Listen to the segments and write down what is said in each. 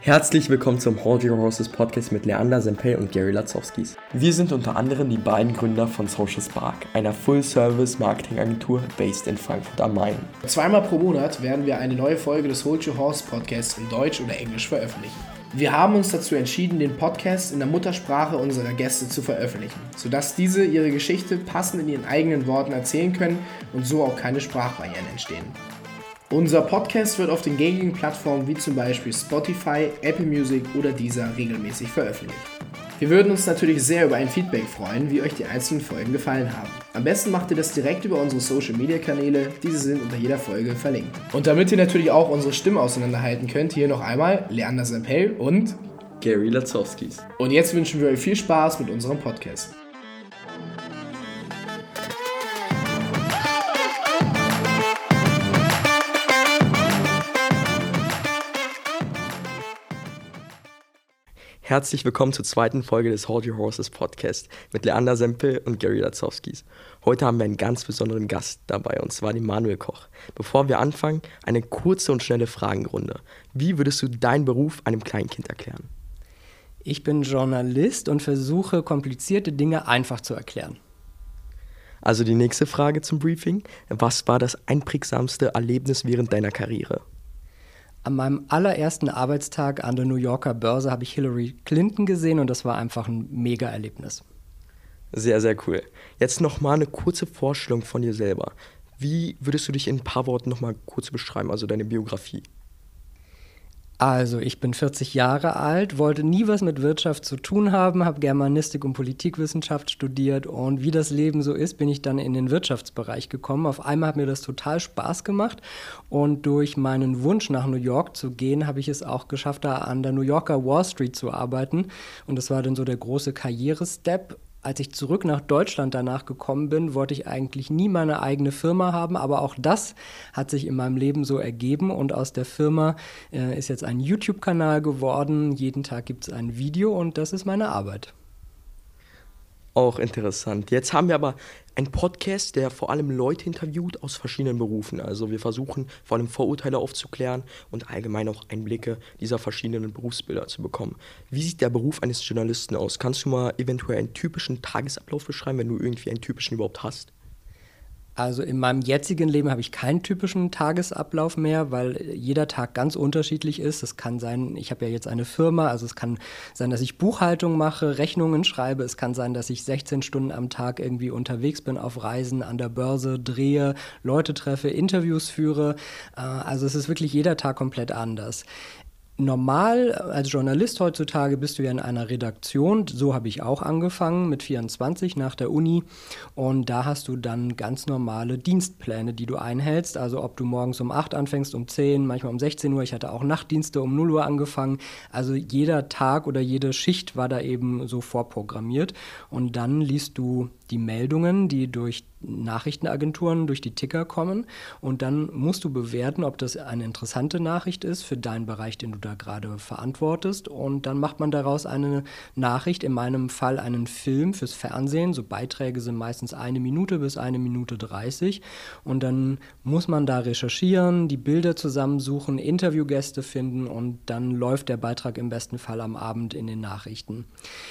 Herzlich willkommen zum Hold Your Horses Podcast mit Leander Sempel und Gary Latzowskis. Wir sind unter anderem die beiden Gründer von Social Spark, einer Full-Service-Marketing-Agentur based in Frankfurt am Main. Zweimal pro Monat werden wir eine neue Folge des Hold Your Horse Podcasts in Deutsch oder Englisch veröffentlichen. Wir haben uns dazu entschieden, den Podcast in der Muttersprache unserer Gäste zu veröffentlichen, sodass diese ihre Geschichte passend in ihren eigenen Worten erzählen können und so auch keine Sprachbarrieren entstehen. Unser Podcast wird auf den gängigen Plattformen wie zum Beispiel Spotify, Apple Music oder Deezer regelmäßig veröffentlicht. Wir würden uns natürlich sehr über ein Feedback freuen, wie euch die einzelnen Folgen gefallen haben. Am besten macht ihr das direkt über unsere Social Media Kanäle, diese sind unter jeder Folge verlinkt. Und damit ihr natürlich auch unsere Stimme auseinanderhalten könnt, hier noch einmal Leander Sempel und Gary Latzowskis. Und jetzt wünschen wir euch viel Spaß mit unserem Podcast. Herzlich willkommen zur zweiten Folge des Hold Your Horses Podcast mit Leander Sempel und Gary Latzowskis. Heute haben wir einen ganz besonderen Gast dabei und zwar den Manuel Koch. Bevor wir anfangen, eine kurze und schnelle Fragenrunde. Wie würdest du deinen Beruf einem Kleinkind erklären? Ich bin Journalist und versuche komplizierte Dinge einfach zu erklären. Also die nächste Frage zum Briefing. Was war das einprägsamste Erlebnis während deiner Karriere? An meinem allerersten Arbeitstag an der New Yorker Börse habe ich Hillary Clinton gesehen und das war einfach ein Mega-Erlebnis. Sehr, sehr cool. Jetzt nochmal eine kurze Vorstellung von dir selber. Wie würdest du dich in ein paar Worten nochmal kurz beschreiben, also deine Biografie? Also, ich bin 40 Jahre alt, wollte nie was mit Wirtschaft zu tun haben, habe Germanistik und Politikwissenschaft studiert und wie das Leben so ist, bin ich dann in den Wirtschaftsbereich gekommen. Auf einmal hat mir das total Spaß gemacht und durch meinen Wunsch nach New York zu gehen, habe ich es auch geschafft, da an der New Yorker Wall Street zu arbeiten und das war dann so der große Karrierestep als ich zurück nach Deutschland danach gekommen bin, wollte ich eigentlich nie meine eigene Firma haben, aber auch das hat sich in meinem Leben so ergeben und aus der Firma äh, ist jetzt ein YouTube-Kanal geworden. Jeden Tag gibt es ein Video und das ist meine Arbeit. Auch interessant. Jetzt haben wir aber einen Podcast, der vor allem Leute interviewt aus verschiedenen Berufen. Also wir versuchen vor allem Vorurteile aufzuklären und allgemein auch Einblicke dieser verschiedenen Berufsbilder zu bekommen. Wie sieht der Beruf eines Journalisten aus? Kannst du mal eventuell einen typischen Tagesablauf beschreiben, wenn du irgendwie einen typischen überhaupt hast? Also in meinem jetzigen Leben habe ich keinen typischen Tagesablauf mehr, weil jeder Tag ganz unterschiedlich ist. Es kann sein, ich habe ja jetzt eine Firma, also es kann sein, dass ich Buchhaltung mache, Rechnungen schreibe. Es kann sein, dass ich 16 Stunden am Tag irgendwie unterwegs bin auf Reisen, an der Börse drehe, Leute treffe, Interviews führe. Äh, also es ist wirklich jeder Tag komplett anders normal als Journalist heutzutage bist du ja in einer Redaktion. So habe ich auch angefangen mit 24 nach der Uni. Und da hast du dann ganz normale Dienstpläne, die du einhältst. Also ob du morgens um 8 anfängst, um 10, manchmal um 16 Uhr. Ich hatte auch Nachtdienste um 0 Uhr angefangen. Also jeder Tag oder jede Schicht war da eben so vorprogrammiert. Und dann liest du die Meldungen, die durch Nachrichtenagenturen, durch die Ticker kommen. Und dann musst du bewerten, ob das eine interessante Nachricht ist für deinen Bereich, den du da gerade verantwortest. Und dann macht man daraus eine Nachricht, in meinem Fall einen Film fürs Fernsehen. So Beiträge sind meistens eine Minute bis eine Minute dreißig. Und dann muss man da recherchieren, die Bilder zusammensuchen, Interviewgäste finden und dann läuft der Beitrag im besten Fall am Abend in den Nachrichten.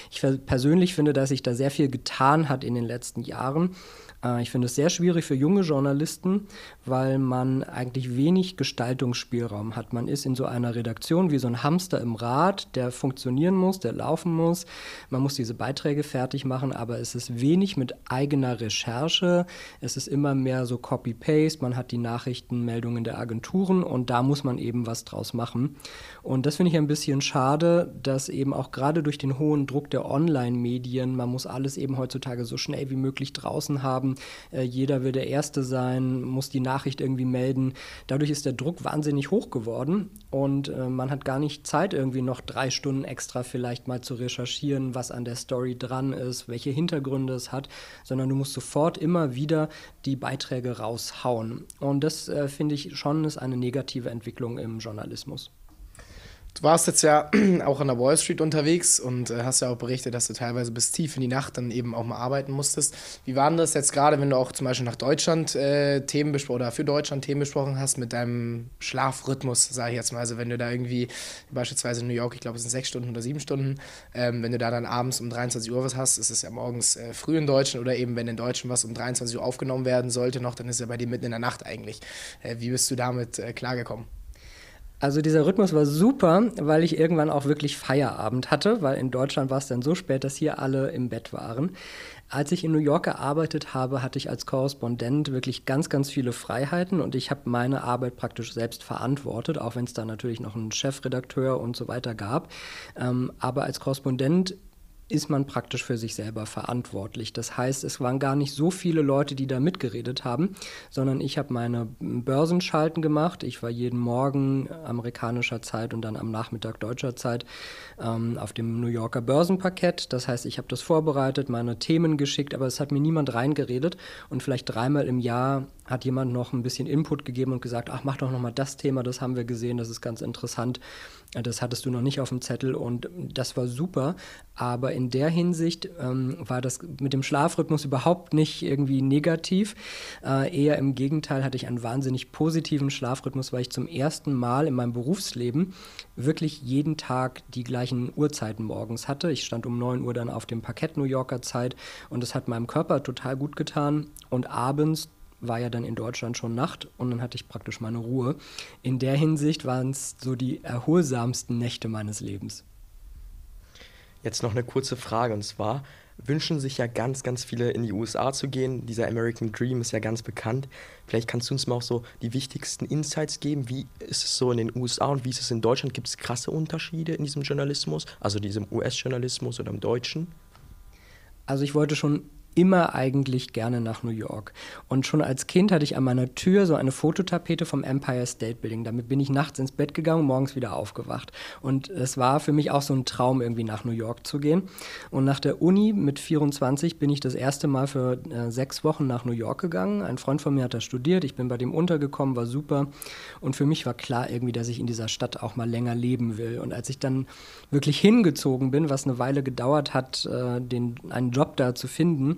Ich persönlich finde, dass sich da sehr viel getan hat in den letzten Jahren. Äh, ich finde es sehr schwierig für junge Journalisten, weil man eigentlich wenig Gestaltungsspielraum hat. Man ist in so einer Redaktion wie so ein Hamster im Rad, der funktionieren muss, der laufen muss. Man muss diese Beiträge fertig machen, aber es ist wenig mit eigener Recherche. Es ist immer mehr so Copy-Paste. Man hat die Nachrichtenmeldungen der Agenturen und da muss man eben was draus machen. Und das finde ich ein bisschen schade, dass eben auch gerade durch den hohen Druck der Online-Medien, man muss alles eben heutzutage so schnell wie möglich draußen haben. Äh, jeder will der Erste sein, muss die Nachricht irgendwie melden. Dadurch ist der Druck wahnsinnig hoch geworden und äh, man hat gar nicht Zeit, irgendwie noch drei Stunden extra vielleicht mal zu recherchieren, was an der Story dran ist, welche Hintergründe es hat, sondern du musst sofort immer wieder die Beiträge raushauen. Und das äh, finde ich schon ist eine negative Entwicklung im Journalismus. Du warst jetzt ja auch an der Wall Street unterwegs und äh, hast ja auch berichtet, dass du teilweise bis tief in die Nacht dann eben auch mal arbeiten musstest. Wie war denn das jetzt gerade, wenn du auch zum Beispiel nach Deutschland äh, Themen besprochen oder für Deutschland Themen besprochen hast mit deinem Schlafrhythmus, sage ich jetzt mal. Also wenn du da irgendwie beispielsweise in New York, ich glaube es sind sechs Stunden oder sieben Stunden, ähm, wenn du da dann abends um 23 Uhr was hast, ist es ja morgens äh, früh in Deutschland oder eben wenn in Deutschland was um 23 Uhr aufgenommen werden sollte noch, dann ist es ja bei dir mitten in der Nacht eigentlich. Äh, wie bist du damit äh, klargekommen? Also dieser Rhythmus war super, weil ich irgendwann auch wirklich Feierabend hatte, weil in Deutschland war es dann so spät, dass hier alle im Bett waren. Als ich in New York gearbeitet habe, hatte ich als Korrespondent wirklich ganz, ganz viele Freiheiten und ich habe meine Arbeit praktisch selbst verantwortet, auch wenn es da natürlich noch einen Chefredakteur und so weiter gab. Ähm, aber als Korrespondent ist man praktisch für sich selber verantwortlich. Das heißt, es waren gar nicht so viele Leute, die da mitgeredet haben, sondern ich habe meine Börsenschalten gemacht. Ich war jeden Morgen amerikanischer Zeit und dann am Nachmittag deutscher Zeit ähm, auf dem New Yorker Börsenparkett. Das heißt, ich habe das vorbereitet, meine Themen geschickt, aber es hat mir niemand reingeredet und vielleicht dreimal im Jahr hat jemand noch ein bisschen Input gegeben und gesagt, ach, mach doch noch mal das Thema, das haben wir gesehen, das ist ganz interessant. Das hattest du noch nicht auf dem Zettel und das war super. Aber in der Hinsicht ähm, war das mit dem Schlafrhythmus überhaupt nicht irgendwie negativ. Äh, eher im Gegenteil hatte ich einen wahnsinnig positiven Schlafrhythmus, weil ich zum ersten Mal in meinem Berufsleben wirklich jeden Tag die gleichen Uhrzeiten morgens hatte. Ich stand um 9 Uhr dann auf dem Parkett New Yorker Zeit und das hat meinem Körper total gut getan. Und abends war ja dann in Deutschland schon Nacht und dann hatte ich praktisch meine Ruhe. In der Hinsicht waren es so die erholsamsten Nächte meines Lebens. Jetzt noch eine kurze Frage und zwar wünschen sich ja ganz, ganz viele in die USA zu gehen. Dieser American Dream ist ja ganz bekannt. Vielleicht kannst du uns mal auch so die wichtigsten Insights geben. Wie ist es so in den USA und wie ist es in Deutschland? Gibt es krasse Unterschiede in diesem Journalismus, also diesem US-Journalismus oder im Deutschen? Also ich wollte schon immer eigentlich gerne nach New York. Und schon als Kind hatte ich an meiner Tür so eine Fototapete vom Empire State Building. Damit bin ich nachts ins Bett gegangen, morgens wieder aufgewacht. Und es war für mich auch so ein Traum, irgendwie nach New York zu gehen. Und nach der Uni mit 24 bin ich das erste Mal für äh, sechs Wochen nach New York gegangen. Ein Freund von mir hat da studiert. Ich bin bei dem untergekommen, war super. Und für mich war klar irgendwie, dass ich in dieser Stadt auch mal länger leben will. Und als ich dann wirklich hingezogen bin, was eine Weile gedauert hat, äh, den, einen Job da zu finden,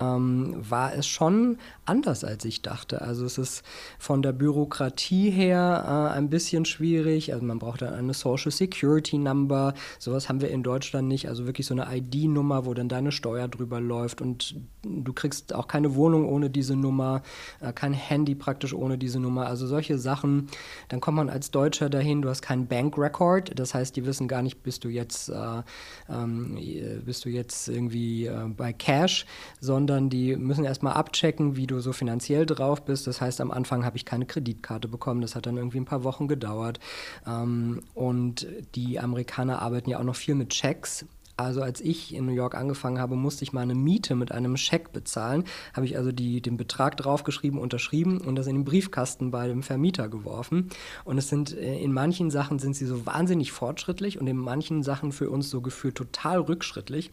ähm, war es schon anders, als ich dachte. Also es ist von der Bürokratie her äh, ein bisschen schwierig. Also man braucht dann eine Social Security Number. Sowas haben wir in Deutschland nicht. Also wirklich so eine ID-Nummer, wo dann deine Steuer drüber läuft und du kriegst auch keine Wohnung ohne diese Nummer, äh, kein Handy praktisch ohne diese Nummer. Also solche Sachen. Dann kommt man als Deutscher dahin, du hast keinen Bank Record. Das heißt, die wissen gar nicht, bist du jetzt, äh, ähm, bist du jetzt irgendwie äh, bei Cash, sondern sondern die müssen erstmal abchecken, wie du so finanziell drauf bist. Das heißt, am Anfang habe ich keine Kreditkarte bekommen. Das hat dann irgendwie ein paar Wochen gedauert. Ähm, und die Amerikaner arbeiten ja auch noch viel mit Checks. Also als ich in New York angefangen habe, musste ich meine Miete mit einem Scheck bezahlen. Habe ich also die, den Betrag draufgeschrieben, unterschrieben und das in den Briefkasten bei dem Vermieter geworfen. Und es sind äh, in manchen Sachen sind sie so wahnsinnig fortschrittlich und in manchen Sachen für uns so gefühlt total rückschrittlich.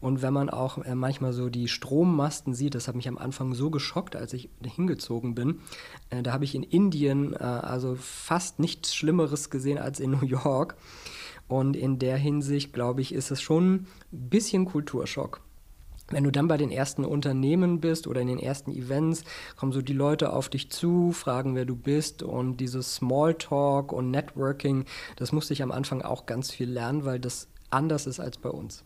Und wenn man auch äh, manchmal so die Strommasten sieht, das hat mich am Anfang so geschockt, als ich hingezogen bin. Äh, da habe ich in Indien also fast nichts Schlimmeres gesehen als in New York. Und in der Hinsicht, glaube ich, ist es schon ein bisschen Kulturschock. Wenn du dann bei den ersten Unternehmen bist oder in den ersten Events, kommen so die Leute auf dich zu, fragen, wer du bist und dieses Smalltalk und Networking, das musste ich am Anfang auch ganz viel lernen, weil das anders ist als bei uns.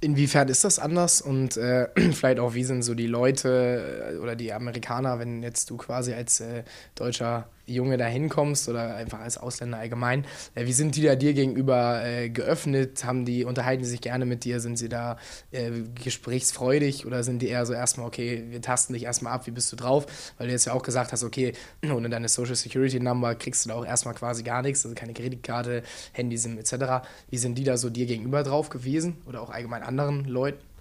Inwiefern ist das anders und äh, vielleicht auch, wie sind so die Leute äh, oder die Amerikaner, wenn jetzt du quasi als äh, deutscher Junge da hinkommst oder einfach als Ausländer allgemein, äh, wie sind die da dir gegenüber äh, geöffnet? Haben die, unterhalten die sich gerne mit dir? Sind sie da äh, gesprächsfreudig oder sind die eher so erstmal, okay, wir tasten dich erstmal ab, wie bist du drauf? Weil du jetzt ja auch gesagt hast, okay, ohne deine Social Security Number kriegst du da auch erstmal quasi gar nichts, also keine Kreditkarte, Handysim etc. Wie sind die da so dir gegenüber drauf gewesen oder auch allgemein anderen Leuten?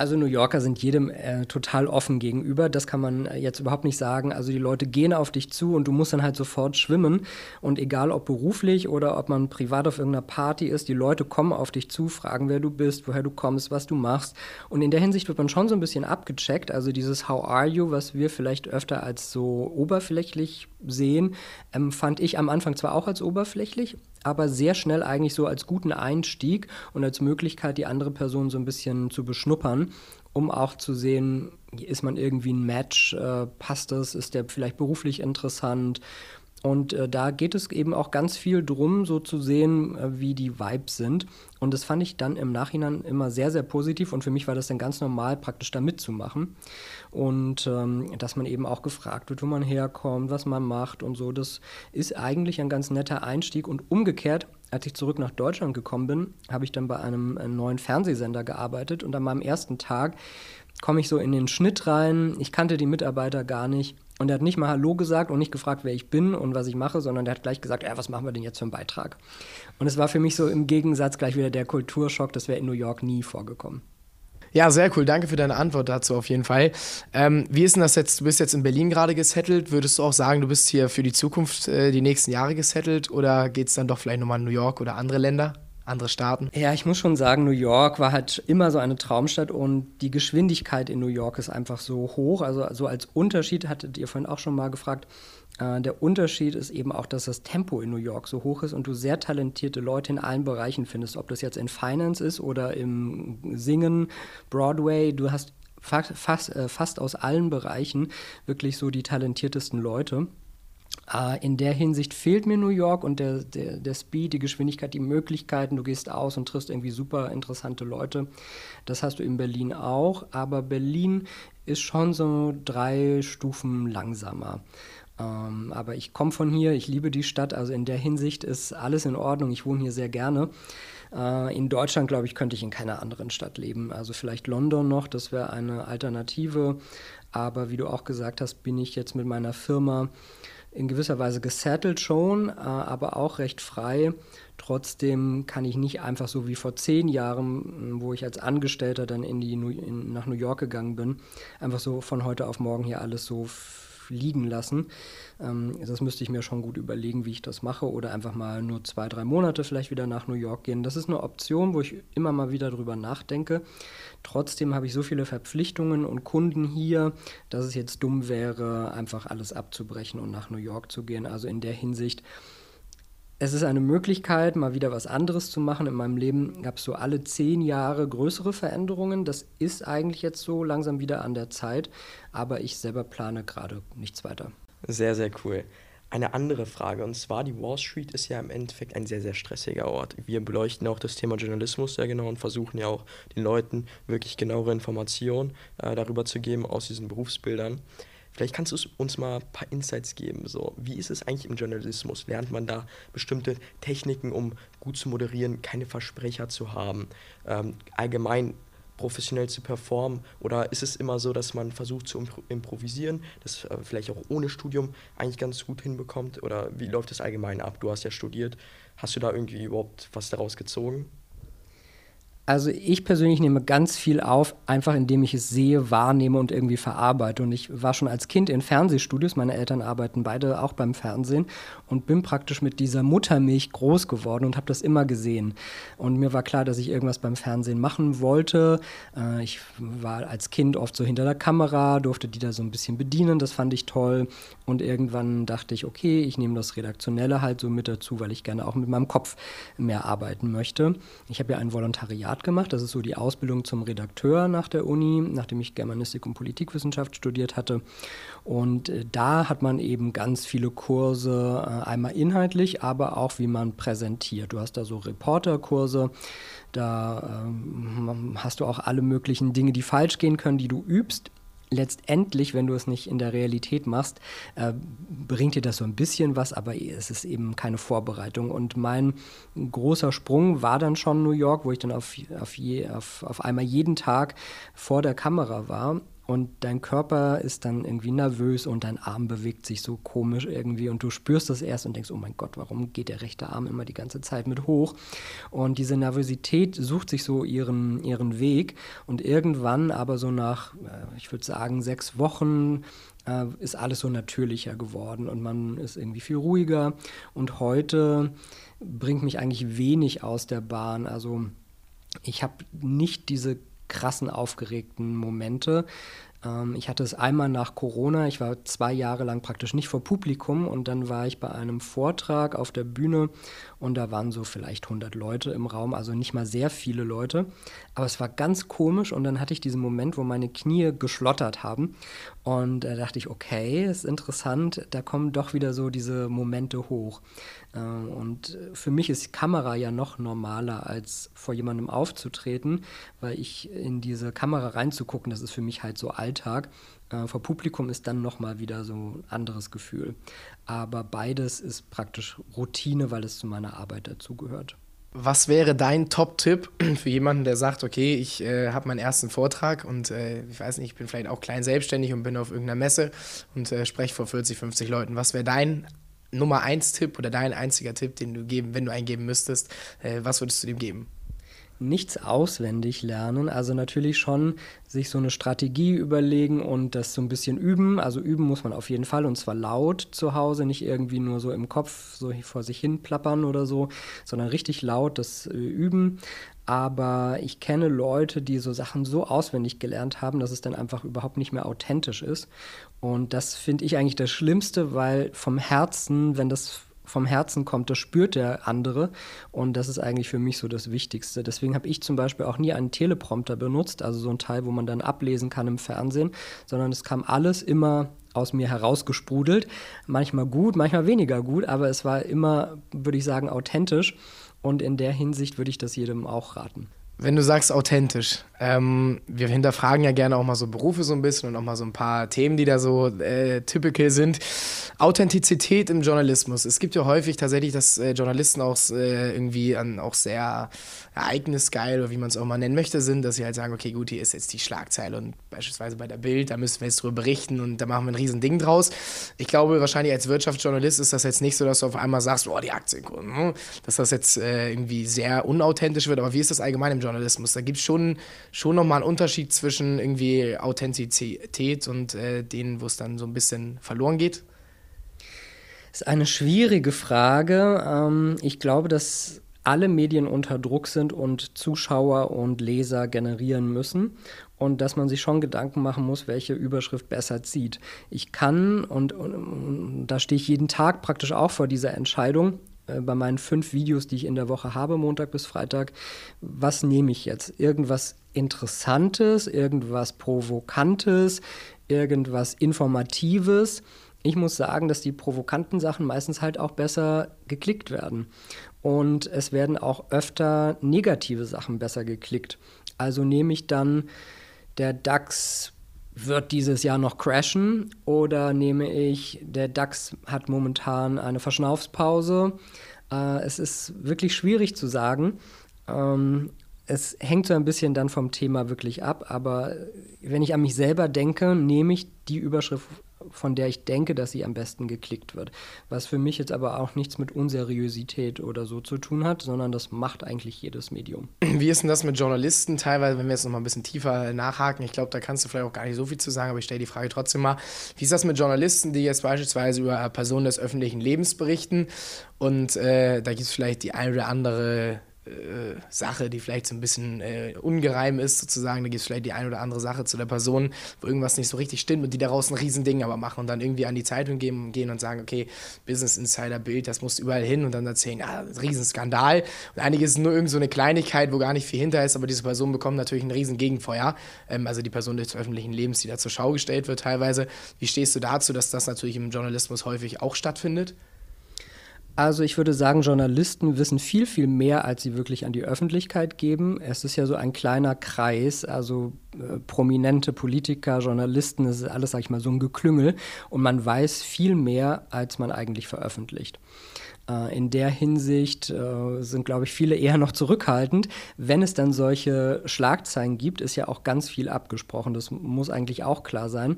Also New Yorker sind jedem äh, total offen gegenüber. Das kann man äh, jetzt überhaupt nicht sagen. Also die Leute gehen auf dich zu und du musst dann halt sofort schwimmen. Und egal ob beruflich oder ob man privat auf irgendeiner Party ist, die Leute kommen auf dich zu, fragen, wer du bist, woher du kommst, was du machst. Und in der Hinsicht wird man schon so ein bisschen abgecheckt. Also dieses How are you, was wir vielleicht öfter als so oberflächlich sehen, empfand ich am Anfang zwar auch als oberflächlich, aber sehr schnell eigentlich so als guten Einstieg und als Möglichkeit, die andere Person so ein bisschen zu beschnuppern, um auch zu sehen, ist man irgendwie ein Match, äh, passt das, ist der vielleicht beruflich interessant und äh, da geht es eben auch ganz viel drum, so zu sehen, äh, wie die Vibes sind. Und das fand ich dann im Nachhinein immer sehr, sehr positiv. Und für mich war das dann ganz normal, praktisch da mitzumachen. Und ähm, dass man eben auch gefragt wird, wo man herkommt, was man macht und so. Das ist eigentlich ein ganz netter Einstieg. Und umgekehrt, als ich zurück nach Deutschland gekommen bin, habe ich dann bei einem, einem neuen Fernsehsender gearbeitet. Und an meinem ersten Tag komme ich so in den Schnitt rein. Ich kannte die Mitarbeiter gar nicht. Und er hat nicht mal Hallo gesagt und nicht gefragt, wer ich bin und was ich mache, sondern er hat gleich gesagt, ja, was machen wir denn jetzt für einen Beitrag? Und es war für mich so im Gegensatz gleich wieder der Kulturschock, das wäre in New York nie vorgekommen. Ja, sehr cool. Danke für deine Antwort dazu auf jeden Fall. Ähm, wie ist denn das jetzt? Du bist jetzt in Berlin gerade gesettelt. Würdest du auch sagen, du bist hier für die Zukunft äh, die nächsten Jahre gesettelt oder geht es dann doch vielleicht nochmal in New York oder andere Länder? Andere Staaten? Ja, ich muss schon sagen, New York war halt immer so eine Traumstadt und die Geschwindigkeit in New York ist einfach so hoch. Also, also als Unterschied hattet ihr vorhin auch schon mal gefragt. Äh, der Unterschied ist eben auch, dass das Tempo in New York so hoch ist und du sehr talentierte Leute in allen Bereichen findest. Ob das jetzt in Finance ist oder im Singen, Broadway. Du hast fast, fast, äh, fast aus allen Bereichen wirklich so die talentiertesten Leute. Äh, in der Hinsicht fehlt mir New York und der, der, der Speed, die Geschwindigkeit, die Möglichkeiten. Du gehst aus und triffst irgendwie super interessante Leute. Das hast du in Berlin auch, aber Berlin ist schon so drei Stufen langsamer. Ähm, aber ich komme von hier, ich liebe die Stadt, also in der Hinsicht ist alles in Ordnung. Ich wohne hier sehr gerne. Äh, in Deutschland, glaube ich, könnte ich in keiner anderen Stadt leben. Also vielleicht London noch, das wäre eine Alternative. Aber wie du auch gesagt hast, bin ich jetzt mit meiner Firma in gewisser Weise gesettelt schon, äh, aber auch recht frei. Trotzdem kann ich nicht einfach so wie vor zehn Jahren, wo ich als Angestellter dann in die, in, nach New York gegangen bin, einfach so von heute auf morgen hier alles so liegen lassen. Ähm, das müsste ich mir schon gut überlegen, wie ich das mache oder einfach mal nur zwei, drei Monate vielleicht wieder nach New York gehen. Das ist eine Option, wo ich immer mal wieder drüber nachdenke. Trotzdem habe ich so viele Verpflichtungen und Kunden hier, dass es jetzt dumm wäre, einfach alles abzubrechen und nach New York zu gehen. Also in der Hinsicht es ist eine Möglichkeit, mal wieder was anderes zu machen. In meinem Leben gab es so alle zehn Jahre größere Veränderungen. Das ist eigentlich jetzt so langsam wieder an der Zeit, aber ich selber plane gerade nichts weiter. Sehr, sehr cool. Eine andere Frage, und zwar die Wall Street ist ja im Endeffekt ein sehr, sehr stressiger Ort. Wir beleuchten auch das Thema Journalismus sehr genau und versuchen ja auch den Leuten wirklich genauere Informationen äh, darüber zu geben aus diesen Berufsbildern. Vielleicht kannst du uns mal ein paar Insights geben. So, wie ist es eigentlich im Journalismus? Lernt man da bestimmte Techniken, um gut zu moderieren, keine Versprecher zu haben, ähm, allgemein professionell zu performen? Oder ist es immer so, dass man versucht zu improvisieren, das äh, vielleicht auch ohne Studium eigentlich ganz gut hinbekommt? Oder wie läuft das allgemein ab? Du hast ja studiert. Hast du da irgendwie überhaupt was daraus gezogen? Also ich persönlich nehme ganz viel auf, einfach indem ich es sehe, wahrnehme und irgendwie verarbeite. Und ich war schon als Kind in Fernsehstudios, meine Eltern arbeiten beide auch beim Fernsehen und bin praktisch mit dieser Muttermilch groß geworden und habe das immer gesehen. Und mir war klar, dass ich irgendwas beim Fernsehen machen wollte. Äh, ich war als Kind oft so hinter der Kamera, durfte die da so ein bisschen bedienen, das fand ich toll. Und irgendwann dachte ich, okay, ich nehme das Redaktionelle halt so mit dazu, weil ich gerne auch mit meinem Kopf mehr arbeiten möchte. Ich habe ja ein Volontariat Referat gemacht. Das ist so die Ausbildung zum Redakteur nach der Uni, nachdem ich Germanistik und Politikwissenschaft studiert hatte. Und äh, da hat man eben ganz viele Kurse, äh, einmal inhaltlich, aber auch wie man präsentiert. Du hast da so Reporterkurse. Da ähm, hast du auch alle möglichen Dinge, die falsch gehen können, die du übst letztendlich, wenn du es nicht in der Realität machst, äh, bringt dir das so ein bisschen was, aber es ist eben keine Vorbereitung. Und mein großer Sprung war dann schon New York, wo ich dann auf, auf, je, auf, auf einmal jeden Tag vor der Kamera war und dein Körper ist dann irgendwie nervös und dein Arm bewegt sich so komisch irgendwie und du spürst das erst und denkst, oh mein Gott, warum geht der rechte Arm immer die ganze Zeit mit hoch? Und diese Nervosität sucht sich so ihren, ihren Weg und irgendwann aber so nach, äh, ich würde sagen, sechs Wochen äh, ist alles so natürlicher geworden und man ist irgendwie viel ruhiger und heute bringt mich eigentlich wenig aus der Bahn. Also ich habe nicht diese krassen, aufgeregten Momente. Ähm, ich hatte es einmal nach Corona. Ich war zwei Jahre lang praktisch nicht vor Publikum und dann war ich bei einem Vortrag auf der Bühne und da waren so vielleicht 100 Leute im Raum, also nicht mal sehr viele Leute. Aber es war ganz komisch und dann hatte ich diesen Moment, wo meine Knie geschlottert haben und da dachte ich, okay, ist interessant, da kommen doch wieder so diese Momente hoch. Ähm, und für mich ist Kamera ja noch normaler, als vor jemandem aufzutreten, weil ich in diese Kamera reinzugucken, das ist für mich halt so Alltag. Äh, vor Publikum ist dann nochmal wieder so ein anderes Gefühl. Aber beides ist praktisch Routine, weil es zu meiner Arbeit dazugehört. Was wäre dein Top-Tipp für jemanden, der sagt, okay, ich äh, habe meinen ersten Vortrag und äh, ich weiß nicht, ich bin vielleicht auch klein selbstständig und bin auf irgendeiner Messe und äh, spreche vor 40, 50 Leuten. Was wäre dein Nummer 1 Tipp oder dein einziger Tipp, den du geben, wenn du einen geben müsstest, äh, was würdest du dem geben? Nichts auswendig lernen, also natürlich schon sich so eine Strategie überlegen und das so ein bisschen üben. Also üben muss man auf jeden Fall und zwar laut zu Hause, nicht irgendwie nur so im Kopf so vor sich hin plappern oder so, sondern richtig laut das äh, üben. Aber ich kenne Leute, die so Sachen so auswendig gelernt haben, dass es dann einfach überhaupt nicht mehr authentisch ist. Und das finde ich eigentlich das Schlimmste, weil vom Herzen, wenn das vom Herzen kommt, das spürt der andere. Und das ist eigentlich für mich so das Wichtigste. Deswegen habe ich zum Beispiel auch nie einen Teleprompter benutzt, also so ein Teil, wo man dann ablesen kann im Fernsehen, sondern es kam alles immer aus mir herausgesprudelt. Manchmal gut, manchmal weniger gut, aber es war immer, würde ich sagen, authentisch. Und in der Hinsicht würde ich das jedem auch raten. Wenn du sagst authentisch, ähm, wir hinterfragen ja gerne auch mal so Berufe so ein bisschen und auch mal so ein paar Themen, die da so äh, typical sind. Authentizität im Journalismus. Es gibt ja häufig tatsächlich, dass äh, Journalisten auch äh, irgendwie an, auch sehr ereignisgeil oder wie man es auch mal nennen möchte, sind, dass sie halt sagen, okay, gut, hier ist jetzt die Schlagzeile und beispielsweise bei der Bild, da müssen wir jetzt drüber berichten und da machen wir ein riesen Ding draus. Ich glaube, wahrscheinlich als Wirtschaftsjournalist ist das jetzt nicht so, dass du auf einmal sagst, oh, die Aktienkurven, hm, dass das jetzt äh, irgendwie sehr unauthentisch wird, aber wie ist das allgemein im Journalismus? Journalismus. Da gibt es schon, schon nochmal einen Unterschied zwischen irgendwie Authentizität und äh, denen, wo es dann so ein bisschen verloren geht. Das ist eine schwierige Frage. Ähm, ich glaube, dass alle Medien unter Druck sind und Zuschauer und Leser generieren müssen und dass man sich schon Gedanken machen muss, welche Überschrift besser zieht. Ich kann, und, und, und da stehe ich jeden Tag praktisch auch vor dieser Entscheidung, bei meinen fünf Videos, die ich in der Woche habe, Montag bis Freitag, was nehme ich jetzt? Irgendwas Interessantes, irgendwas Provokantes, irgendwas Informatives. Ich muss sagen, dass die provokanten Sachen meistens halt auch besser geklickt werden. Und es werden auch öfter negative Sachen besser geklickt. Also nehme ich dann der DAX wird dieses Jahr noch crashen oder nehme ich, der DAX hat momentan eine Verschnaufspause. Äh, es ist wirklich schwierig zu sagen. Ähm, es hängt so ein bisschen dann vom Thema wirklich ab, aber wenn ich an mich selber denke, nehme ich die Überschrift von der ich denke, dass sie am besten geklickt wird. Was für mich jetzt aber auch nichts mit Unseriosität oder so zu tun hat, sondern das macht eigentlich jedes Medium. Wie ist denn das mit Journalisten teilweise, wenn wir jetzt noch mal ein bisschen tiefer nachhaken? Ich glaube, da kannst du vielleicht auch gar nicht so viel zu sagen, aber ich stelle die Frage trotzdem mal. Wie ist das mit Journalisten, die jetzt beispielsweise über Personen des öffentlichen Lebens berichten und äh, da gibt es vielleicht die eine oder andere äh, Sache, die vielleicht so ein bisschen äh, ungereim ist, sozusagen. Da gibt es vielleicht die eine oder andere Sache zu der Person, wo irgendwas nicht so richtig stimmt und die daraus ein Riesending aber machen und dann irgendwie an die Zeitung gehen, gehen und sagen, okay, Business Insider Bild, das muss überall hin und dann erzählen, ja, Riesenskandal. Und einiges ist nur irgend so eine Kleinigkeit, wo gar nicht viel hinter ist, aber diese Person bekommt natürlich ein riesen Gegenfeuer. Ähm, also die Person des öffentlichen Lebens, die da zur Schau gestellt wird teilweise. Wie stehst du dazu, dass das natürlich im Journalismus häufig auch stattfindet? Also ich würde sagen, Journalisten wissen viel, viel mehr, als sie wirklich an die Öffentlichkeit geben. Es ist ja so ein kleiner Kreis, also äh, prominente Politiker, Journalisten, das ist alles, sag ich mal, so ein Geklüngel. Und man weiß viel mehr, als man eigentlich veröffentlicht. Äh, in der Hinsicht äh, sind, glaube ich, viele eher noch zurückhaltend. Wenn es dann solche Schlagzeilen gibt, ist ja auch ganz viel abgesprochen. Das muss eigentlich auch klar sein.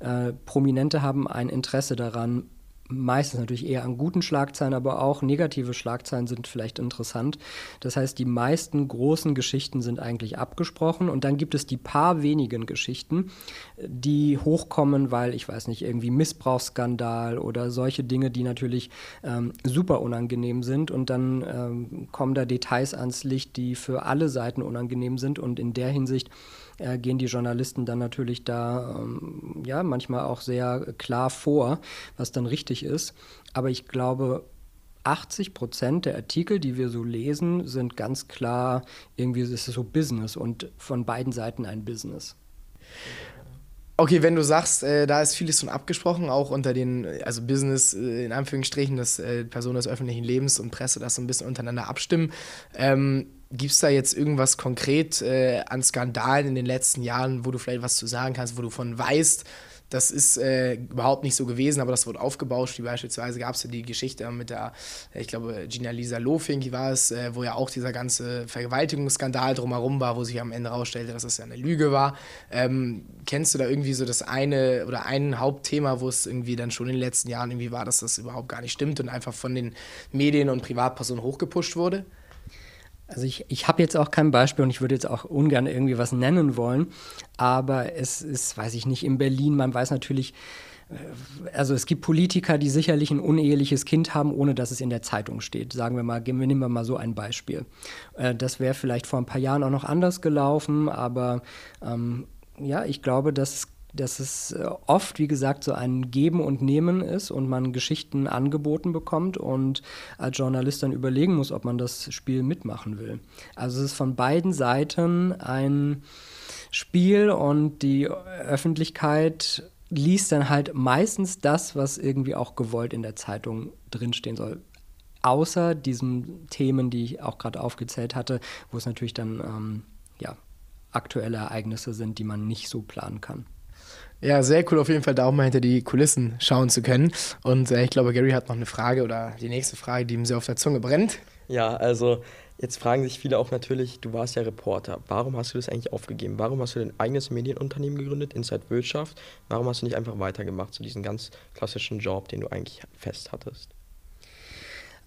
Äh, Prominente haben ein Interesse daran, meistens natürlich eher an guten Schlagzeilen, aber auch negative Schlagzeilen sind vielleicht interessant. Das heißt, die meisten großen Geschichten sind eigentlich abgesprochen. Und dann gibt es die paar wenigen Geschichten, die hochkommen, weil ich weiß nicht, irgendwie Missbrauchsskandal oder solche Dinge, die natürlich ähm, super unangenehm sind. Und dann ähm, kommen da Details ans Licht, die für alle Seiten unangenehm sind. Und in der Hinsicht äh, gehen die Journalisten dann natürlich da ähm, ja manchmal auch sehr klar vor, was dann richtig ist. Aber ich glaube, 80 Prozent der Artikel, die wir so lesen, sind ganz klar irgendwie ist es so Business und von beiden Seiten ein Business. Okay, wenn du sagst, äh, da ist vieles schon abgesprochen, auch unter den, also Business äh, in Anführungsstrichen, dass äh, Personen des öffentlichen Lebens und Presse das so ein bisschen untereinander abstimmen. Ähm, Gibt es da jetzt irgendwas konkret äh, an Skandalen in den letzten Jahren, wo du vielleicht was zu sagen kannst, wo du von weißt, das ist äh, überhaupt nicht so gewesen, aber das wurde aufgebauscht. Wie beispielsweise gab es ja die Geschichte mit der, ich glaube, Gina Lisa Lofink war es, äh, wo ja auch dieser ganze Vergewaltigungsskandal drumherum war, wo sich am Ende herausstellte, dass es ja eine Lüge war. Ähm, kennst du da irgendwie so das eine oder ein Hauptthema, wo es irgendwie dann schon in den letzten Jahren irgendwie war, dass das überhaupt gar nicht stimmt und einfach von den Medien und Privatpersonen hochgepusht wurde? Also ich, ich habe jetzt auch kein Beispiel und ich würde jetzt auch ungern irgendwie was nennen wollen, aber es ist, weiß ich nicht, in Berlin, man weiß natürlich, äh, also es gibt Politiker, die sicherlich ein uneheliches Kind haben, ohne dass es in der Zeitung steht. Sagen wir mal, nehmen wir mal so ein Beispiel. Äh, das wäre vielleicht vor ein paar Jahren auch noch anders gelaufen, aber ähm, ja, ich glaube, dass dass es äh, oft, wie gesagt, so ein Geben und Nehmen ist und man Geschichten angeboten bekommt und als Journalist dann überlegen muss, ob man das Spiel mitmachen will. Also es ist von beiden Seiten ein Spiel und die Öffentlichkeit liest dann halt meistens das, was irgendwie auch gewollt in der Zeitung drinstehen soll. Außer diesen Themen, die ich auch gerade aufgezählt hatte, wo es natürlich dann ähm, ja, aktuelle Ereignisse sind, die man nicht so planen kann. Ja, sehr cool, auf jeden Fall da auch mal hinter die Kulissen schauen zu können. Und äh, ich glaube, Gary hat noch eine Frage oder die nächste Frage, die ihm sehr auf der Zunge brennt. Ja, also jetzt fragen sich viele auch natürlich, du warst ja Reporter. Warum hast du das eigentlich aufgegeben? Warum hast du dein eigenes Medienunternehmen gegründet, Inside Wirtschaft? Warum hast du nicht einfach weitergemacht zu diesem ganz klassischen Job, den du eigentlich fest hattest?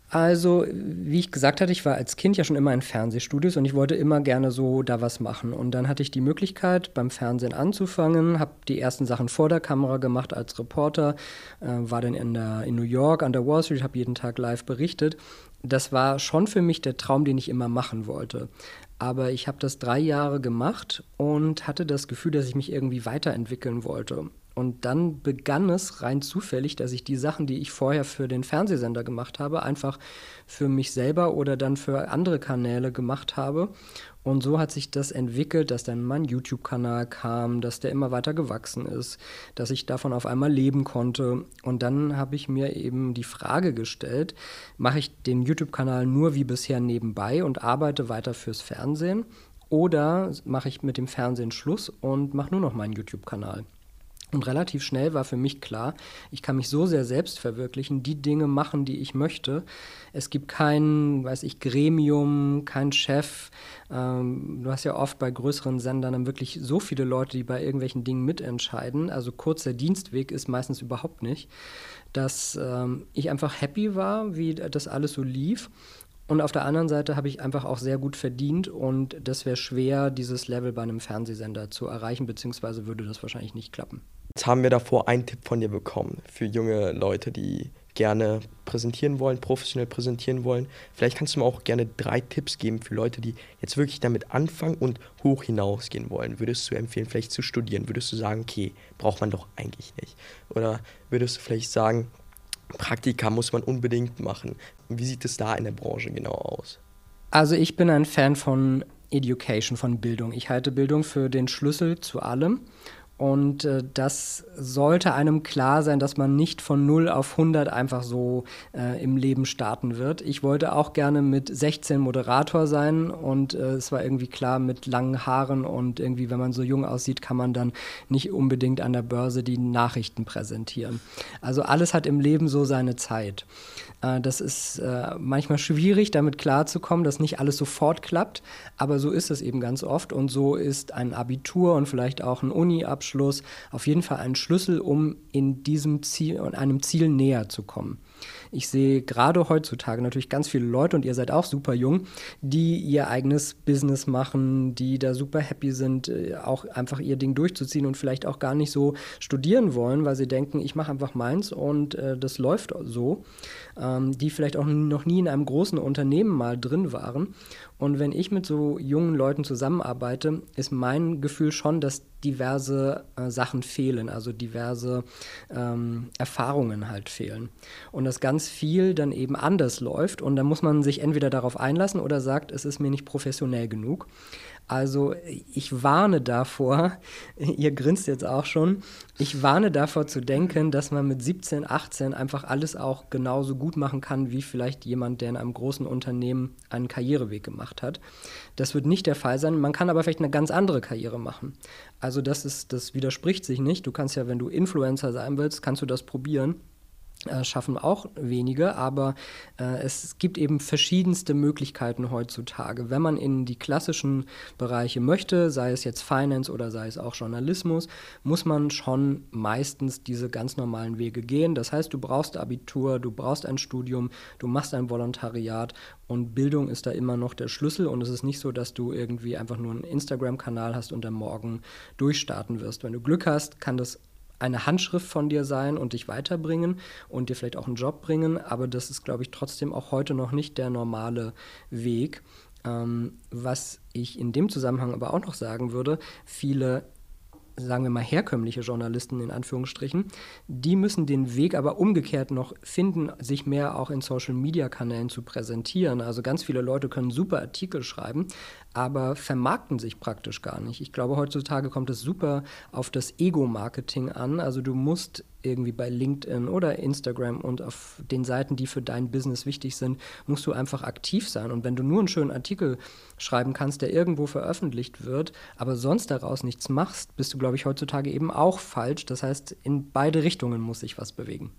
Also, wie ich gesagt hatte, ich war als Kind ja schon immer in Fernsehstudios und ich wollte immer gerne so da was machen. Und dann hatte ich die Möglichkeit, beim Fernsehen anzufangen, habe die ersten Sachen vor der Kamera gemacht als Reporter, äh, war dann in, der, in New York an der Wall Street, habe jeden Tag live berichtet. Das war schon für mich der Traum, den ich immer machen wollte. Aber ich habe das drei Jahre gemacht und hatte das Gefühl, dass ich mich irgendwie weiterentwickeln wollte. Und dann begann es rein zufällig, dass ich die Sachen, die ich vorher für den Fernsehsender gemacht habe, einfach für mich selber oder dann für andere Kanäle gemacht habe. Und so hat sich das entwickelt, dass dann mein YouTube-Kanal kam, dass der immer weiter gewachsen ist, dass ich davon auf einmal leben konnte. Und dann habe ich mir eben die Frage gestellt, mache ich den YouTube-Kanal nur wie bisher nebenbei und arbeite weiter fürs Fernsehen? Oder mache ich mit dem Fernsehen Schluss und mache nur noch meinen YouTube-Kanal? Und relativ schnell war für mich klar, ich kann mich so sehr selbst verwirklichen, die Dinge machen, die ich möchte. Es gibt kein, weiß ich, Gremium, kein Chef. Ähm, du hast ja oft bei größeren Sendern dann wirklich so viele Leute, die bei irgendwelchen Dingen mitentscheiden. Also kurzer Dienstweg ist meistens überhaupt nicht. Dass ähm, ich einfach happy war, wie das alles so lief und auf der anderen Seite habe ich einfach auch sehr gut verdient und das wäre schwer, dieses Level bei einem Fernsehsender zu erreichen, beziehungsweise würde das wahrscheinlich nicht klappen. Jetzt haben wir davor einen Tipp von dir bekommen für junge Leute, die gerne präsentieren wollen, professionell präsentieren wollen. Vielleicht kannst du mir auch gerne drei Tipps geben für Leute, die jetzt wirklich damit anfangen und hoch hinausgehen wollen. Würdest du empfehlen, vielleicht zu studieren? Würdest du sagen, okay, braucht man doch eigentlich nicht? Oder würdest du vielleicht sagen, Praktika muss man unbedingt machen? Wie sieht es da in der Branche genau aus? Also ich bin ein Fan von Education, von Bildung. Ich halte Bildung für den Schlüssel zu allem. Und äh, das sollte einem klar sein, dass man nicht von 0 auf 100 einfach so äh, im Leben starten wird. Ich wollte auch gerne mit 16 Moderator sein und äh, es war irgendwie klar, mit langen Haaren und irgendwie, wenn man so jung aussieht, kann man dann nicht unbedingt an der Börse die Nachrichten präsentieren. Also alles hat im Leben so seine Zeit. Äh, das ist äh, manchmal schwierig, damit klarzukommen, dass nicht alles sofort klappt, aber so ist es eben ganz oft und so ist ein Abitur und vielleicht auch ein Uni-Abschluss Abschluss auf jeden Fall ein Schlüssel, um in diesem Ziel und einem Ziel näher zu kommen. Ich sehe gerade heutzutage natürlich ganz viele Leute, und ihr seid auch super jung, die ihr eigenes Business machen, die da super happy sind, äh, auch einfach ihr Ding durchzuziehen und vielleicht auch gar nicht so studieren wollen, weil sie denken, ich mache einfach meins und äh, das läuft so. Ähm, die vielleicht auch noch nie in einem großen Unternehmen mal drin waren und wenn ich mit so jungen Leuten zusammenarbeite, ist mein Gefühl schon, dass diverse äh, Sachen fehlen, also diverse ähm, Erfahrungen halt fehlen. Und dass ganz viel dann eben anders läuft und dann muss man sich entweder darauf einlassen oder sagt, es ist mir nicht professionell genug. Also ich warne davor, ihr grinst jetzt auch schon, ich warne davor zu denken, dass man mit 17, 18 einfach alles auch genauso gut machen kann, wie vielleicht jemand, der in einem großen Unternehmen einen Karriereweg gemacht hat. Das wird nicht der Fall sein. Man kann aber vielleicht eine ganz andere Karriere machen. Also das ist, das widerspricht sich nicht. Du kannst ja, wenn du Influencer sein willst, kannst du das probieren. Äh, schaffen auch wenige, aber äh, es gibt eben verschiedenste Möglichkeiten heutzutage. Wenn man in die klassischen Bereiche möchte, sei es jetzt Finance oder sei es auch Journalismus, muss man schon meistens diese ganz normalen Wege gehen. Das heißt, du brauchst Abitur, du brauchst ein Studium, du machst ein Volontariat und Bildung ist da immer noch der Schlüssel und es ist nicht so, dass du irgendwie einfach nur einen Instagram-Kanal hast und dann morgen durchstarten wirst. Wenn du Glück hast, kann das eine Handschrift von dir sein und dich weiterbringen und dir vielleicht auch einen Job bringen, aber das ist, glaube ich, trotzdem auch heute noch nicht der normale Weg. Ähm, was ich in dem Zusammenhang aber auch noch sagen würde, viele sagen wir mal, herkömmliche Journalisten in Anführungsstrichen, die müssen den Weg aber umgekehrt noch finden, sich mehr auch in Social-Media-Kanälen zu präsentieren. Also ganz viele Leute können super Artikel schreiben, aber vermarkten sich praktisch gar nicht. Ich glaube, heutzutage kommt es super auf das Ego-Marketing an. Also du musst irgendwie bei LinkedIn oder Instagram und auf den Seiten, die für dein Business wichtig sind, musst du einfach aktiv sein. Und wenn du nur einen schönen Artikel schreiben kannst, der irgendwo veröffentlicht wird, aber sonst daraus nichts machst, bist du, glaube ich, heutzutage eben auch falsch. Das heißt, in beide Richtungen muss sich was bewegen.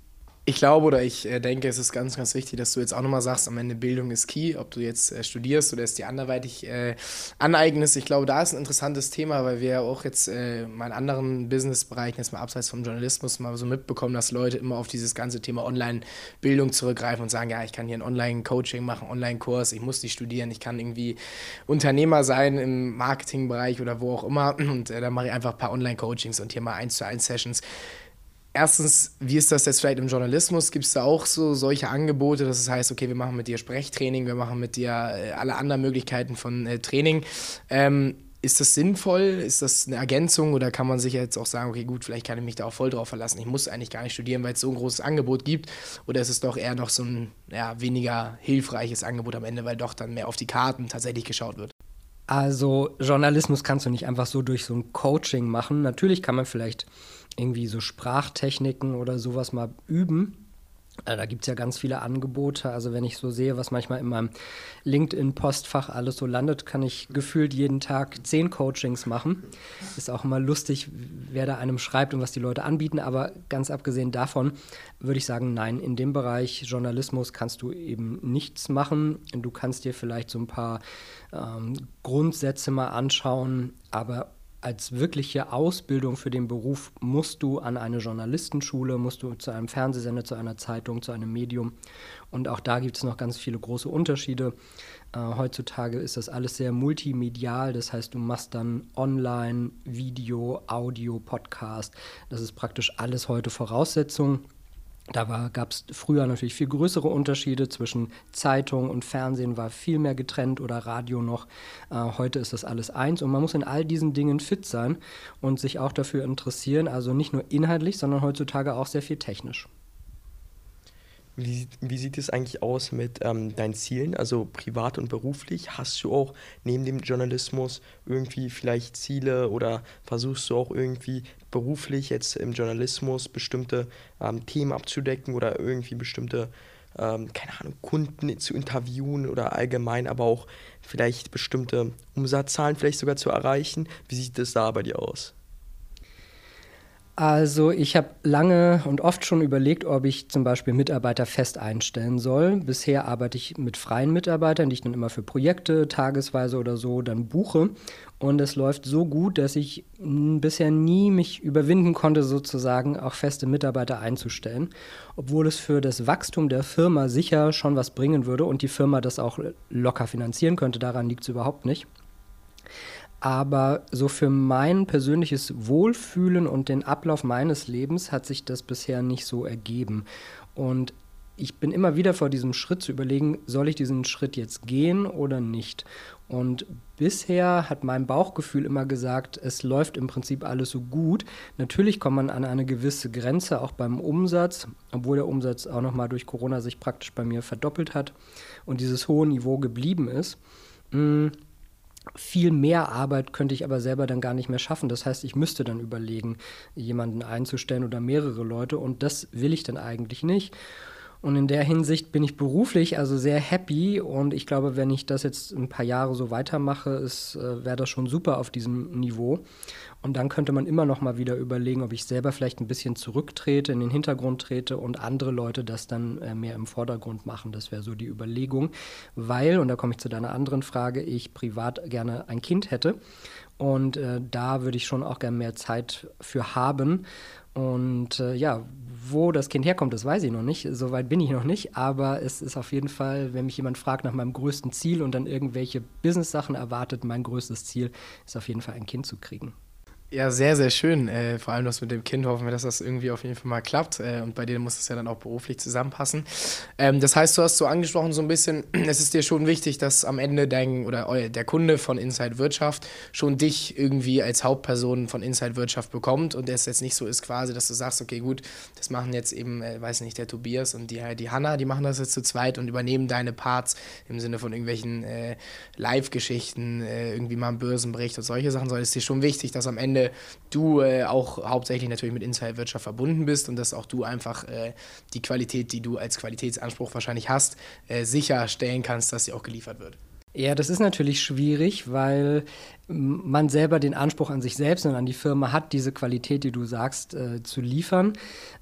Ich glaube oder ich äh, denke, es ist ganz, ganz wichtig, dass du jetzt auch nochmal sagst, am Ende Bildung ist key, ob du jetzt äh, studierst oder es dir anderweitig äh, aneignest. Ich glaube, da ist ein interessantes Thema, weil wir auch jetzt äh, mal in anderen Businessbereichen, jetzt mal abseits vom Journalismus, mal so mitbekommen, dass Leute immer auf dieses ganze Thema Online-Bildung zurückgreifen und sagen, ja, ich kann hier ein Online-Coaching machen, Online-Kurs, ich muss nicht studieren, ich kann irgendwie Unternehmer sein im Marketingbereich oder wo auch immer und äh, dann mache ich einfach ein paar Online-Coachings und hier mal eins zu eins Sessions erstens, wie ist das jetzt vielleicht im Journalismus? Gibt es da auch so solche Angebote, dass es heißt, okay, wir machen mit dir Sprechtraining, wir machen mit dir äh, alle anderen Möglichkeiten von äh, Training. Ähm, ist das sinnvoll? Ist das eine Ergänzung oder kann man sich jetzt auch sagen, okay, gut, vielleicht kann ich mich da auch voll drauf verlassen. Ich muss eigentlich gar nicht studieren, weil es so ein großes Angebot gibt. Oder ist es doch eher noch so ein ja, weniger hilfreiches Angebot am Ende, weil doch dann mehr auf die Karten tatsächlich geschaut wird? Also Journalismus kannst du nicht einfach so durch so ein Coaching machen. Natürlich kann man vielleicht irgendwie so Sprachtechniken oder sowas mal üben. Äh, da gibt es ja ganz viele Angebote. Also wenn ich so sehe, was manchmal in meinem LinkedIn-Postfach alles so landet, kann ich gefühlt jeden Tag zehn Coachings machen. Ist auch immer lustig, wer da einem schreibt und was die Leute anbieten. Aber ganz abgesehen davon würde ich sagen, nein, in dem Bereich Journalismus kannst du eben nichts machen. Du kannst dir vielleicht so ein paar ähm, Grundsätze mal anschauen, aber als wirkliche Ausbildung für den Beruf musst du an eine Journalistenschule, musst du zu einem Fernsehsender, zu einer Zeitung, zu einem Medium. Und auch da gibt es noch ganz viele große Unterschiede. Äh, heutzutage ist das alles sehr multimedial, das heißt, du machst dann online, Video, Audio, Podcast. Das ist praktisch alles heute Voraussetzung. Da gab es früher natürlich viel größere Unterschiede zwischen Zeitung und Fernsehen, war viel mehr getrennt oder Radio noch. Äh, heute ist das alles eins und man muss in all diesen Dingen fit sein und sich auch dafür interessieren, also nicht nur inhaltlich, sondern heutzutage auch sehr viel technisch. Wie, wie sieht es eigentlich aus mit ähm, deinen Zielen, also privat und beruflich? Hast du auch neben dem Journalismus irgendwie vielleicht Ziele oder versuchst du auch irgendwie beruflich jetzt im Journalismus bestimmte ähm, Themen abzudecken oder irgendwie bestimmte, ähm, keine Ahnung, Kunden zu interviewen oder allgemein aber auch vielleicht bestimmte Umsatzzahlen vielleicht sogar zu erreichen? Wie sieht es da bei dir aus? Also ich habe lange und oft schon überlegt, ob ich zum Beispiel Mitarbeiter fest einstellen soll. Bisher arbeite ich mit freien Mitarbeitern, die ich dann immer für Projekte tagesweise oder so dann buche. Und es läuft so gut, dass ich bisher nie mich überwinden konnte, sozusagen auch feste Mitarbeiter einzustellen. Obwohl es für das Wachstum der Firma sicher schon was bringen würde und die Firma das auch locker finanzieren könnte. Daran liegt es überhaupt nicht. Aber so für mein persönliches Wohlfühlen und den Ablauf meines Lebens hat sich das bisher nicht so ergeben. Und ich bin immer wieder vor diesem Schritt zu überlegen, soll ich diesen Schritt jetzt gehen oder nicht? Und bisher hat mein Bauchgefühl immer gesagt, es läuft im Prinzip alles so gut. Natürlich kommt man an eine gewisse Grenze, auch beim Umsatz, obwohl der Umsatz auch nochmal durch Corona sich praktisch bei mir verdoppelt hat und dieses hohe Niveau geblieben ist. Viel mehr Arbeit könnte ich aber selber dann gar nicht mehr schaffen. Das heißt, ich müsste dann überlegen, jemanden einzustellen oder mehrere Leute und das will ich dann eigentlich nicht. Und in der Hinsicht bin ich beruflich also sehr happy und ich glaube, wenn ich das jetzt ein paar Jahre so weitermache, äh, wäre das schon super auf diesem Niveau. Und dann könnte man immer noch mal wieder überlegen, ob ich selber vielleicht ein bisschen zurücktrete, in den Hintergrund trete und andere Leute das dann äh, mehr im Vordergrund machen. Das wäre so die Überlegung, weil, und da komme ich zu deiner anderen Frage, ich privat gerne ein Kind hätte. Und äh, da würde ich schon auch gerne mehr Zeit für haben. Und äh, ja, wo das Kind herkommt, das weiß ich noch nicht. Soweit bin ich noch nicht. Aber es ist auf jeden Fall, wenn mich jemand fragt nach meinem größten Ziel und dann irgendwelche Business-Sachen erwartet, mein größtes Ziel ist auf jeden Fall ein Kind zu kriegen. Ja, sehr, sehr schön. Äh, vor allem das mit dem Kind hoffen wir, dass das irgendwie auf jeden Fall mal klappt. Äh, und bei dir muss es ja dann auch beruflich zusammenpassen. Ähm, das heißt, du hast so angesprochen, so ein bisschen, es ist dir schon wichtig, dass am Ende dein oder der Kunde von Inside Wirtschaft schon dich irgendwie als Hauptperson von Inside Wirtschaft bekommt und es jetzt nicht so ist quasi, dass du sagst, okay, gut, das machen jetzt eben, äh, weiß nicht, der Tobias und die, die Hanna, die machen das jetzt zu zweit und übernehmen deine Parts im Sinne von irgendwelchen äh, Live-Geschichten, äh, irgendwie mal einen Börsenbericht und solche Sachen, sondern es ist dir schon wichtig, dass am Ende Ende du äh, auch hauptsächlich natürlich mit Inside Wirtschaft verbunden bist und dass auch du einfach äh, die Qualität, die du als Qualitätsanspruch wahrscheinlich hast, äh, sicherstellen kannst, dass sie auch geliefert wird. Ja, das ist natürlich schwierig, weil man selber den Anspruch an sich selbst und an die Firma hat, diese Qualität, die du sagst, äh, zu liefern.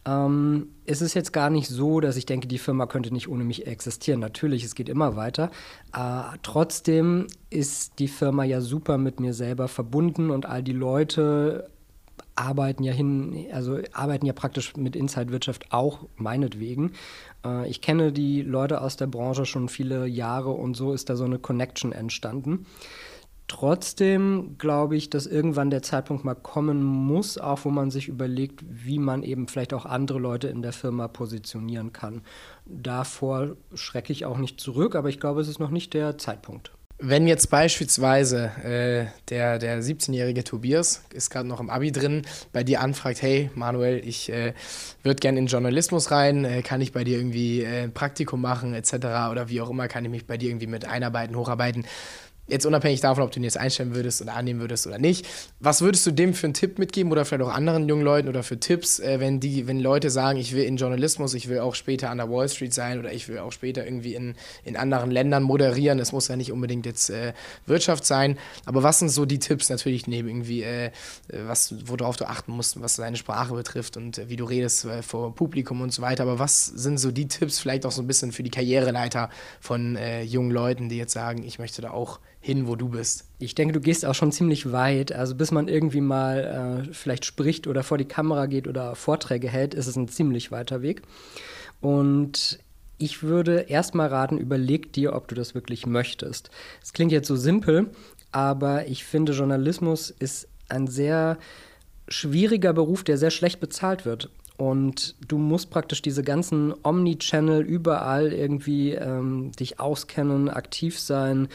Ähm, es ist jetzt gar nicht so, dass ich denke, die Firma könnte nicht ohne mich existieren. Natürlich, es geht immer weiter. Äh, trotzdem ist die Firma ja super mit mir selber verbunden und all die Leute arbeiten ja hin, also arbeiten ja praktisch mit Inside Wirtschaft auch meinetwegen. Äh, ich kenne die Leute aus der Branche schon viele Jahre und so ist da so eine Connection entstanden. Trotzdem glaube ich, dass irgendwann der Zeitpunkt mal kommen muss, auch wo man sich überlegt, wie man eben vielleicht auch andere Leute in der Firma positionieren kann. Davor schrecke ich auch nicht zurück, aber ich glaube, es ist noch nicht der Zeitpunkt. Wenn jetzt beispielsweise äh, der, der 17-jährige Tobias ist gerade noch im Abi drin, bei dir anfragt, hey Manuel, ich äh, würde gerne in Journalismus rein, äh, kann ich bei dir irgendwie äh, ein Praktikum machen etc. oder wie auch immer, kann ich mich bei dir irgendwie mit einarbeiten, hocharbeiten jetzt unabhängig davon, ob du ihn jetzt einstellen würdest oder annehmen würdest oder nicht, was würdest du dem für einen Tipp mitgeben oder vielleicht auch anderen jungen Leuten oder für Tipps, äh, wenn die, wenn Leute sagen, ich will in Journalismus, ich will auch später an der Wall Street sein oder ich will auch später irgendwie in, in anderen Ländern moderieren, es muss ja nicht unbedingt jetzt äh, Wirtschaft sein, aber was sind so die Tipps natürlich neben irgendwie, äh, was, worauf du achten musst, was deine Sprache betrifft und äh, wie du redest äh, vor Publikum und so weiter, aber was sind so die Tipps vielleicht auch so ein bisschen für die Karriereleiter von äh, jungen Leuten, die jetzt sagen, ich möchte da auch hin, wo du bist. Ich denke, du gehst auch schon ziemlich weit. Also bis man irgendwie mal äh, vielleicht spricht oder vor die Kamera geht oder Vorträge hält, ist es ein ziemlich weiter Weg. Und ich würde erstmal raten, überleg dir, ob du das wirklich möchtest. Es klingt jetzt so simpel, aber ich finde, Journalismus ist ein sehr schwieriger Beruf, der sehr schlecht bezahlt wird. Und du musst praktisch diese ganzen Omni-Channel überall irgendwie ähm, dich auskennen, aktiv sein,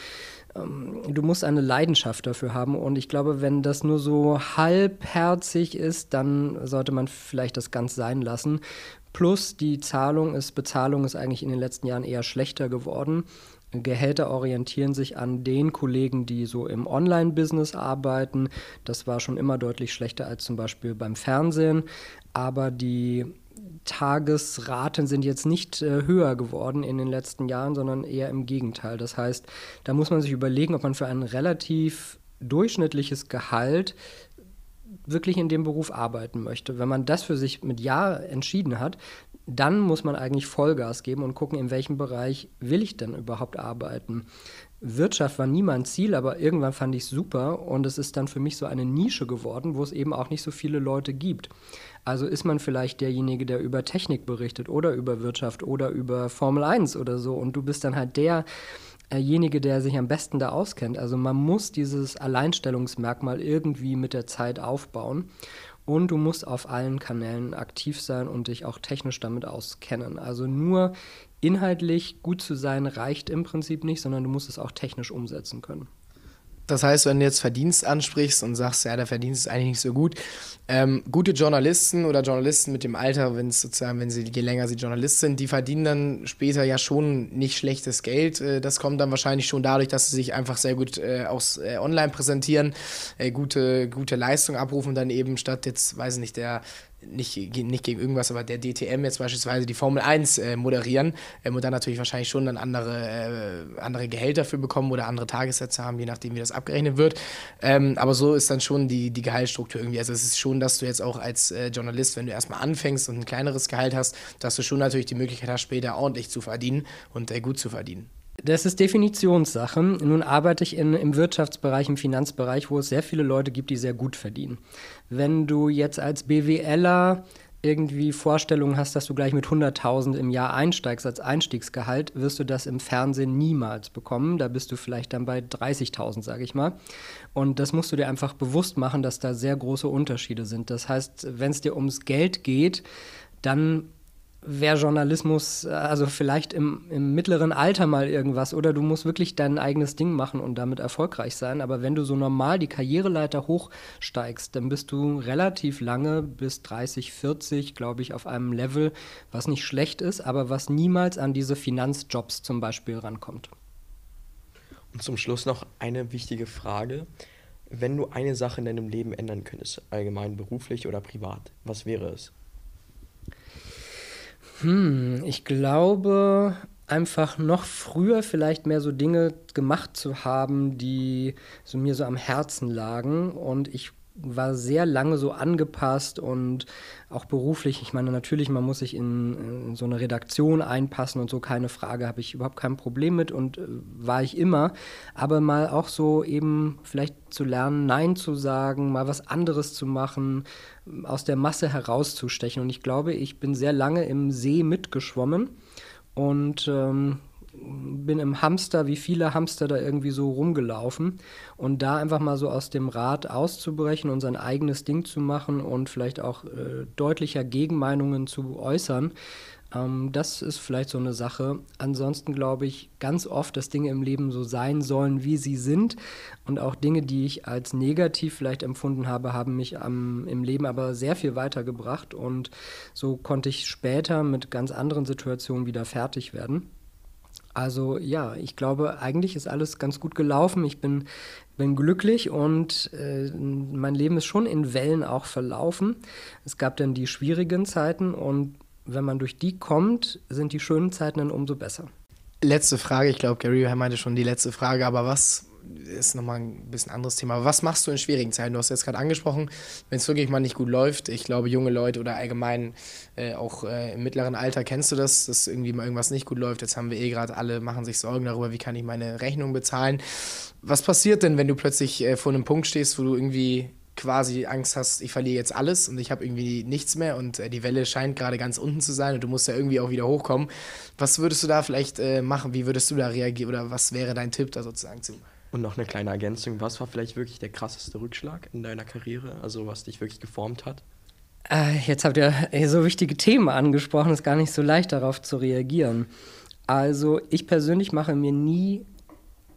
du musst eine Leidenschaft dafür haben. Und ich glaube, wenn das nur so halbherzig ist, dann sollte man vielleicht das ganz sein lassen. Plus die Zahlung ist, Bezahlung ist eigentlich in den letzten Jahren eher schlechter geworden. Gehälter orientieren sich an den Kollegen, die so im Online-Business arbeiten. Das war schon immer deutlich schlechter als zum Beispiel beim Fernsehen. Aber die Tagesraten sind jetzt nicht äh, höher geworden in den letzten Jahren, sondern eher im Gegenteil. Das heißt, da muss man sich überlegen, ob man für ein relativ durchschnittliches Gehalt wirklich in dem Beruf arbeiten möchte. Wenn man das für sich mit Ja entschieden hat, dann muss man eigentlich Vollgas geben und gucken, in welchem Bereich will ich denn überhaupt arbeiten. Wirtschaft war nie mein Ziel, aber irgendwann fand ich es super und es ist dann für mich so eine Nische geworden, wo es eben auch nicht so viele Leute gibt. Also ist man vielleicht derjenige, der über Technik berichtet oder über Wirtschaft oder über Formel 1 oder so und du bist dann halt derjenige, der sich am besten da auskennt. Also man muss dieses Alleinstellungsmerkmal irgendwie mit der Zeit aufbauen und du musst auf allen Kanälen aktiv sein und dich auch technisch damit auskennen. Also nur inhaltlich gut zu sein reicht im Prinzip nicht, sondern du musst es auch technisch umsetzen können. Das heißt, wenn du jetzt Verdienst ansprichst und sagst, ja, der Verdienst ist eigentlich nicht so gut, ähm, gute Journalisten oder Journalisten mit dem Alter, wenn es sozusagen, wenn sie je länger sie Journalist sind, die verdienen dann später ja schon nicht schlechtes Geld. Äh, das kommt dann wahrscheinlich schon dadurch, dass sie sich einfach sehr gut äh, aus, äh, online präsentieren, äh, gute, gute Leistung abrufen dann eben statt jetzt, weiß ich nicht, der nicht, nicht gegen irgendwas, aber der DTM jetzt beispielsweise die Formel 1 äh, moderieren ähm, und dann natürlich wahrscheinlich schon dann andere, äh, andere Gehälter für bekommen oder andere Tagessätze haben, je nachdem, wie das abgerechnet wird. Ähm, aber so ist dann schon die, die Gehaltsstruktur irgendwie. Also es ist schon, dass du jetzt auch als äh, Journalist, wenn du erstmal anfängst und ein kleineres Gehalt hast, dass du schon natürlich die Möglichkeit hast, später ordentlich zu verdienen und äh, gut zu verdienen. Das ist Definitionssache. Nun arbeite ich in, im Wirtschaftsbereich, im Finanzbereich, wo es sehr viele Leute gibt, die sehr gut verdienen. Wenn du jetzt als BWLer irgendwie Vorstellungen hast, dass du gleich mit 100.000 im Jahr einsteigst als Einstiegsgehalt, wirst du das im Fernsehen niemals bekommen. Da bist du vielleicht dann bei 30.000, sage ich mal. Und das musst du dir einfach bewusst machen, dass da sehr große Unterschiede sind. Das heißt, wenn es dir ums Geld geht, dann wäre Journalismus, äh, also vielleicht im, im, mittleren Alter mal irgendwas oder du musst wirklich dein eigenes Ding machen und damit erfolgreich sein. Aber wenn du so normal die Karriereleiter hochsteigst, dann bist du relativ lange bis 30, 40, glaube ich, auf einem Level, was nicht schlecht ist, aber was niemals an diese Finanzjobs zum Beispiel rankommt. Und zum Schluss noch eine wichtige Frage. Wenn du eine Sache in deinem Leben ändern könntest, allgemein beruflich oder privat, was wäre es? Hm, ich glaube, einfach noch früher vielleicht mehr so Dinge gemacht zu haben, die so mir so am Herzen lagen. Und ich war sehr lange so angepasst und auch beruflich. Ich meine, natürlich, man muss sich in, in so eine Redaktion einpassen und so, keine Frage, habe ich überhaupt kein Problem mit und äh, war ich immer. Aber mal auch so eben vielleicht zu lernen, Nein zu sagen, mal was anderes zu machen, aus der Masse herauszustechen. Und ich glaube, ich bin sehr lange im See mitgeschwommen und ähm, bin im Hamster, wie viele Hamster da irgendwie so rumgelaufen. Und da einfach mal so aus dem Rad auszubrechen und sein eigenes Ding zu machen und vielleicht auch äh, deutlicher Gegenmeinungen zu äußern, ähm, das ist vielleicht so eine Sache. Ansonsten glaube ich ganz oft, dass Dinge im Leben so sein sollen, wie sie sind. Und auch Dinge, die ich als negativ vielleicht empfunden habe, haben mich ähm, im Leben aber sehr viel weitergebracht. Und so konnte ich später mit ganz anderen Situationen wieder fertig werden. Also ja, ich glaube, eigentlich ist alles ganz gut gelaufen. Ich bin, bin glücklich und äh, mein Leben ist schon in Wellen auch verlaufen. Es gab dann die schwierigen Zeiten und wenn man durch die kommt, sind die schönen Zeiten dann umso besser. Letzte Frage, ich glaube, Gary meinte schon die letzte Frage, aber was ist nochmal ein bisschen anderes Thema. Was machst du in schwierigen Zeiten? Du hast jetzt gerade angesprochen, wenn es wirklich mal nicht gut läuft. Ich glaube, junge Leute oder allgemein äh, auch äh, im mittleren Alter kennst du das, dass irgendwie mal irgendwas nicht gut läuft. Jetzt haben wir eh gerade alle, machen sich Sorgen darüber, wie kann ich meine Rechnung bezahlen. Was passiert denn, wenn du plötzlich äh, vor einem Punkt stehst, wo du irgendwie quasi Angst hast, ich verliere jetzt alles und ich habe irgendwie nichts mehr und äh, die Welle scheint gerade ganz unten zu sein und du musst ja irgendwie auch wieder hochkommen. Was würdest du da vielleicht äh, machen? Wie würdest du da reagieren oder was wäre dein Tipp da sozusagen zu? Und noch eine kleine Ergänzung. Was war vielleicht wirklich der krasseste Rückschlag in deiner Karriere? Also was dich wirklich geformt hat? Äh, jetzt habt ihr so wichtige Themen angesprochen, ist gar nicht so leicht darauf zu reagieren. Also ich persönlich mache mir nie,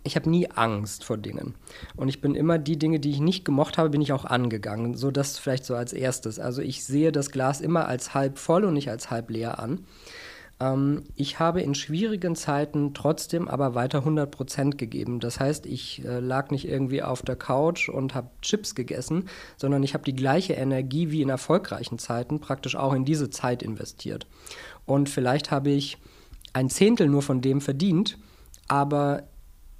ich habe nie Angst vor Dingen. Und ich bin immer die Dinge, die ich nicht gemocht habe, bin ich auch angegangen. So das vielleicht so als erstes. Also ich sehe das Glas immer als halb voll und nicht als halb leer an. Ähm, ich habe in schwierigen Zeiten trotzdem aber weiter 100 Prozent gegeben. Das heißt, ich äh, lag nicht irgendwie auf der Couch und habe Chips gegessen, sondern ich habe die gleiche Energie wie in erfolgreichen Zeiten praktisch auch in diese Zeit investiert. Und vielleicht habe ich ein Zehntel nur von dem verdient, aber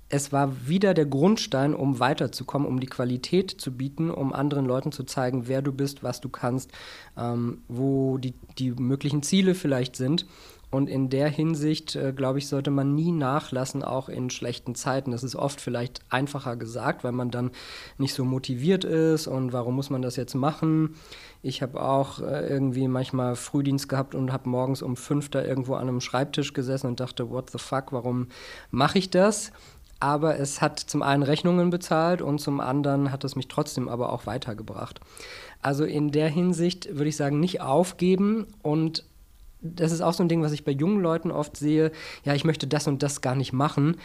es war wieder der Grundstein, um weiterzukommen, um die Qualität zu bieten, um anderen Leuten zu zeigen, wer du bist, was du kannst, ähm, wo die, die möglichen Ziele vielleicht sind. Und in der Hinsicht, äh, glaube ich, sollte man nie nachlassen, auch in schlechten Zeiten. Das ist oft vielleicht einfacher gesagt, weil man dann nicht so motiviert ist und warum muss man das jetzt machen. Ich habe auch äh, irgendwie manchmal Frühdienst gehabt und habe morgens um fünf da irgendwo an einem Schreibtisch gesessen und dachte, what the fuck, warum mache ich das? Aber es hat zum einen Rechnungen bezahlt und zum anderen hat es mich trotzdem aber auch weitergebracht. Also in der Hinsicht würde ich sagen, nicht aufgeben und das ist auch so ein Ding, was ich bei jungen Leuten oft sehe. Ja, ich möchte das und das gar nicht machen.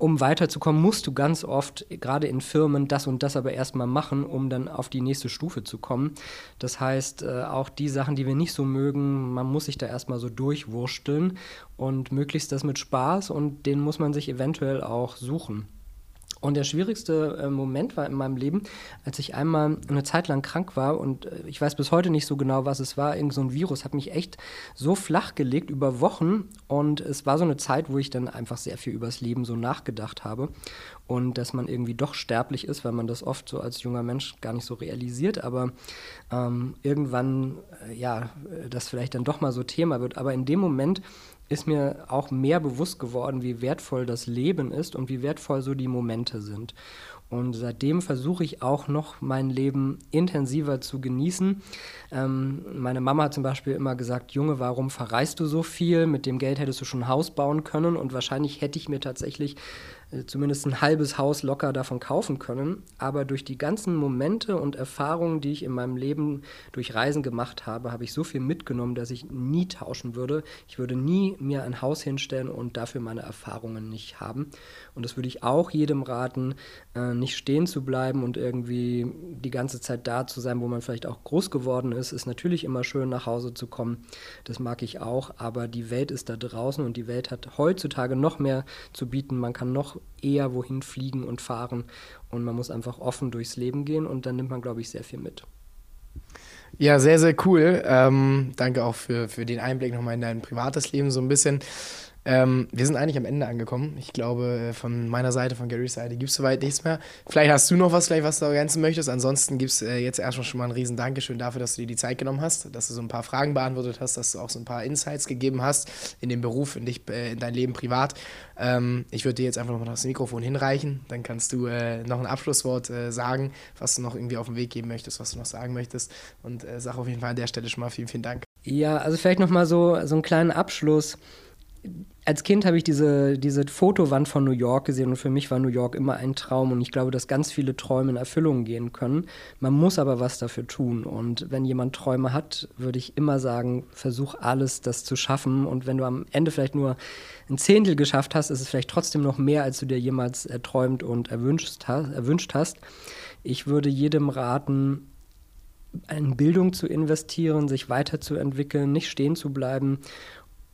Um weiterzukommen, musst du ganz oft, gerade in Firmen, das und das aber erstmal machen, um dann auf die nächste Stufe zu kommen. Das heißt, äh, auch die Sachen, die wir nicht so mögen, man muss sich da erstmal so durchwursteln und möglichst das mit Spaß und den muss man sich eventuell auch suchen. Und der schwierigste äh, Moment war in meinem Leben, als ich einmal eine Zeit lang krank war und äh, ich weiß bis heute nicht so genau, was es war. Irgend so ein Virus hat mich echt so flach gelegt über Wochen und es war so eine Zeit, wo ich dann einfach sehr viel übers Leben so nachgedacht habe und dass man irgendwie doch sterblich ist, weil man das oft so als junger Mensch gar nicht so realisiert, aber ähm, irgendwann, äh, ja, das vielleicht dann doch mal so Thema wird. Aber in dem Moment ist mir auch mehr bewusst geworden, wie wertvoll das Leben ist und wie wertvoll so die Momente sind. Und seitdem versuche ich auch noch mein Leben intensiver zu genießen. Ähm, meine Mama hat zum Beispiel immer gesagt, Junge, warum verreist du so viel? Mit dem Geld hättest du schon ein Haus bauen können. Und wahrscheinlich hätte ich mir tatsächlich zumindest ein halbes Haus locker davon kaufen können. Aber durch die ganzen Momente und Erfahrungen, die ich in meinem Leben durch Reisen gemacht habe, habe ich so viel mitgenommen, dass ich nie tauschen würde. Ich würde nie mir ein Haus hinstellen und dafür meine Erfahrungen nicht haben. Und das würde ich auch jedem raten, äh, nicht stehen zu bleiben und irgendwie die ganze Zeit da zu sein, wo man vielleicht auch groß geworden ist. Ist natürlich immer schön, nach Hause zu kommen. Das mag ich auch. Aber die Welt ist da draußen und die Welt hat heutzutage noch mehr zu bieten. Man kann noch eher wohin fliegen und fahren. Und man muss einfach offen durchs Leben gehen und dann nimmt man, glaube ich, sehr viel mit. Ja, sehr, sehr cool. Ähm, danke auch für, für den Einblick nochmal in dein privates Leben so ein bisschen. Ähm, wir sind eigentlich am Ende angekommen. Ich glaube, von meiner Seite, von Garys Seite, gibt es soweit nichts mehr. Vielleicht hast du noch was, vielleicht was du ergänzen möchtest. Ansonsten gibt es äh, jetzt erstmal schon mal ein riesen Dankeschön dafür, dass du dir die Zeit genommen hast, dass du so ein paar Fragen beantwortet hast, dass du auch so ein paar Insights gegeben hast in den Beruf, in dich, äh, in dein Leben privat. Ähm, ich würde dir jetzt einfach nochmal das Mikrofon hinreichen. Dann kannst du äh, noch ein Abschlusswort äh, sagen, was du noch irgendwie auf den Weg geben möchtest, was du noch sagen möchtest. Und äh, sag auf jeden Fall an der Stelle schon mal vielen, vielen Dank. Ja, also vielleicht nochmal so, so einen kleinen Abschluss als Kind habe ich diese, diese Fotowand von New York gesehen und für mich war New York immer ein Traum und ich glaube, dass ganz viele Träume in Erfüllung gehen können. Man muss aber was dafür tun und wenn jemand Träume hat, würde ich immer sagen, versuch alles, das zu schaffen und wenn du am Ende vielleicht nur ein Zehntel geschafft hast, ist es vielleicht trotzdem noch mehr, als du dir jemals erträumt und erwünscht hast. Erwünscht hast. Ich würde jedem raten, in Bildung zu investieren, sich weiterzuentwickeln, nicht stehen zu bleiben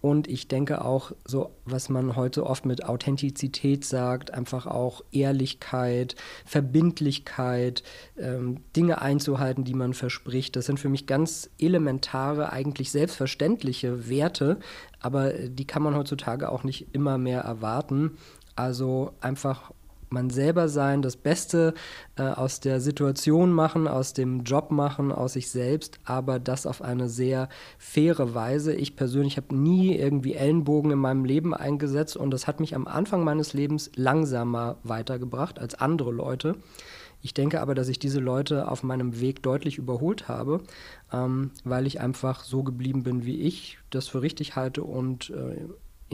und ich denke auch, so was man heute oft mit Authentizität sagt, einfach auch Ehrlichkeit, Verbindlichkeit, ähm, Dinge einzuhalten, die man verspricht. Das sind für mich ganz elementare, eigentlich selbstverständliche Werte, aber die kann man heutzutage auch nicht immer mehr erwarten. Also einfach man selber sein, das Beste äh, aus der Situation machen, aus dem Job machen, aus sich selbst, aber das auf eine sehr faire Weise. Ich persönlich habe nie irgendwie Ellenbogen in meinem Leben eingesetzt und das hat mich am Anfang meines Lebens langsamer weitergebracht als andere Leute. Ich denke aber, dass ich diese Leute auf meinem Weg deutlich überholt habe, ähm, weil ich einfach so geblieben bin, wie ich das für richtig halte und äh,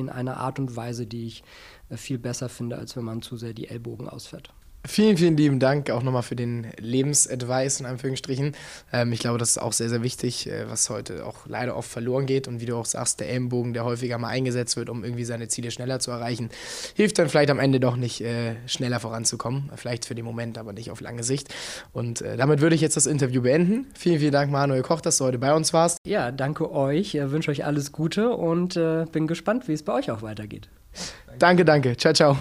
in einer Art und Weise, die ich äh, viel besser finde, als wenn man zu sehr die Ellbogen ausfährt. Vielen, vielen lieben Dank auch nochmal für den Lebensadvice in Anführungsstrichen. Ähm, ich glaube, das ist auch sehr, sehr wichtig, äh, was heute auch leider oft verloren geht. Und wie du auch sagst, der Ellenbogen, der häufiger mal eingesetzt wird, um irgendwie seine Ziele schneller zu erreichen, hilft dann vielleicht am Ende doch nicht äh, schneller voranzukommen. Vielleicht für den Moment, aber nicht auf lange Sicht. Und äh, damit würde ich jetzt das Interview beenden. Vielen, vielen Dank, Manuel Koch, dass du heute bei uns warst. Ja, danke euch. Ich wünsche euch alles Gute und äh, bin gespannt, wie es bei euch auch weitergeht. Danke, danke. Ciao, ciao.